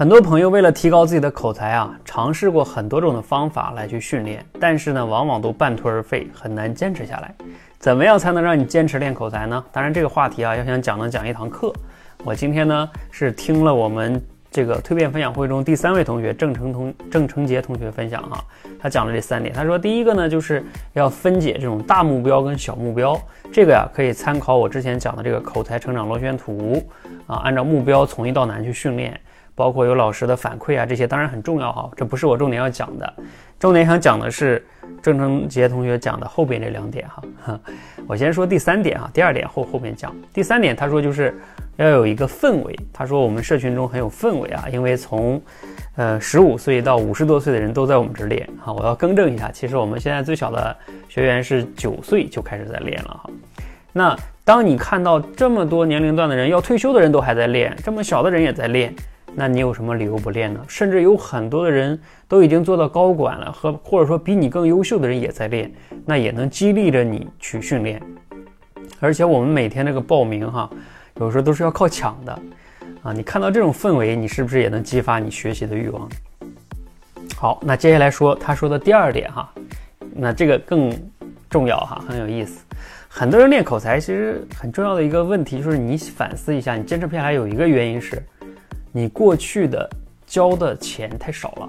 很多朋友为了提高自己的口才啊，尝试过很多种的方法来去训练，但是呢，往往都半途而废，很难坚持下来。怎么样才能让你坚持练口才呢？当然，这个话题啊，要想讲能讲一堂课。我今天呢是听了我们这个蜕变分享会中第三位同学郑成同郑成杰同学分享哈，他讲了这三点。他说，第一个呢，就是要分解这种大目标跟小目标，这个呀可以参考我之前讲的这个口才成长螺旋图啊，按照目标从易到难去训练。包括有老师的反馈啊，这些当然很重要哈，这不是我重点要讲的，重点想讲的是郑成杰同学讲的后边这两点哈。我先说第三点啊，第二点后后面讲。第三点他说就是要有一个氛围，他说我们社群中很有氛围啊，因为从呃十五岁到五十多岁的人都在我们这练哈。我要更正一下，其实我们现在最小的学员是九岁就开始在练了哈。那当你看到这么多年龄段的人要退休的人都还在练，这么小的人也在练。那你有什么理由不练呢？甚至有很多的人都已经做到高管了，和或者说比你更优秀的人也在练，那也能激励着你去训练。而且我们每天这个报名哈，有时候都是要靠抢的啊。你看到这种氛围，你是不是也能激发你学习的欲望？好，那接下来说他说的第二点哈，那这个更重要哈，很有意思。很多人练口才其实很重要的一个问题就是你反思一下，你坚持不下来有一个原因是。你过去的交的钱太少了，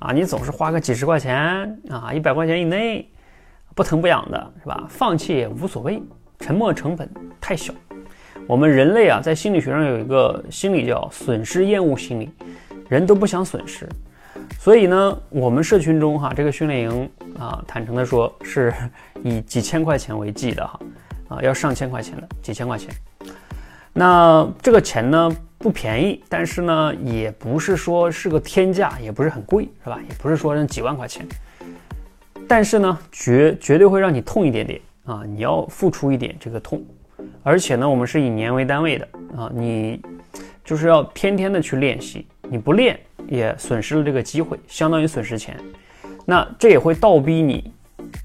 啊，你总是花个几十块钱啊，一百块钱以内，不疼不痒的是吧？放弃也无所谓，沉没成本太小。我们人类啊，在心理学上有一个心理叫损失厌恶心理，人都不想损失，所以呢，我们社群中哈，这个训练营啊，坦诚的说是以几千块钱为计的哈，啊，要上千块钱的，几千块钱。那这个钱呢？不便宜，但是呢，也不是说是个天价，也不是很贵，是吧？也不是说那几万块钱，但是呢，绝绝对会让你痛一点点啊！你要付出一点这个痛，而且呢，我们是以年为单位的啊，你就是要天天的去练习，你不练也损失了这个机会，相当于损失钱。那这也会倒逼你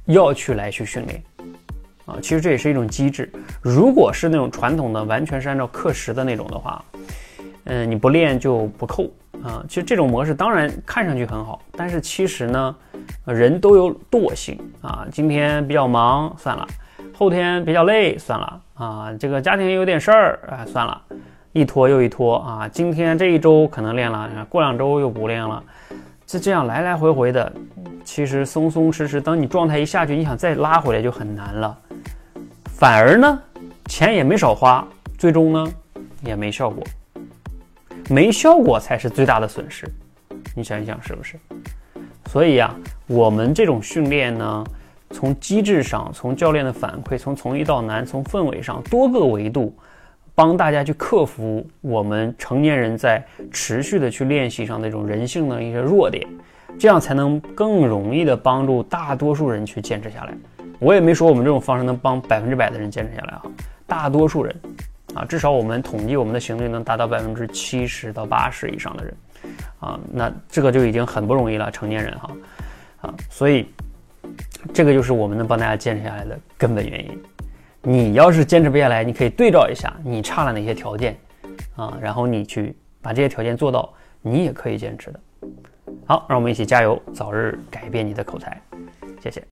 要去来去训练啊！其实这也是一种机制。如果是那种传统的，完全是按照课时的那种的话。嗯，你不练就不扣啊。其实这种模式当然看上去很好，但是其实呢，人都有惰性啊。今天比较忙，算了；后天比较累，算了啊。这个家庭有点事儿啊，算了，一拖又一拖啊。今天这一周可能练了，过两周又不练了，就这样来来回回的。其实松松弛弛，等你状态一下去，你想再拉回来就很难了。反而呢，钱也没少花，最终呢也没效果。没效果才是最大的损失，你想一想是不是？所以呀，我们这种训练呢，从机制上，从教练的反馈，从从易到难，从氛围上，多个维度，帮大家去克服我们成年人在持续的去练习上那种人性的一些弱点，这样才能更容易的帮助大多数人去坚持下来。我也没说我们这种方式能帮百分之百的人坚持下来啊，大多数人。啊，至少我们统计我们的行动力能达到百分之七十到八十以上的人，啊，那这个就已经很不容易了，成年人哈，啊，所以这个就是我们能帮大家坚持下来的根本原因。你要是坚持不下来，你可以对照一下你差了哪些条件，啊，然后你去把这些条件做到，你也可以坚持的。好，让我们一起加油，早日改变你的口才，谢谢。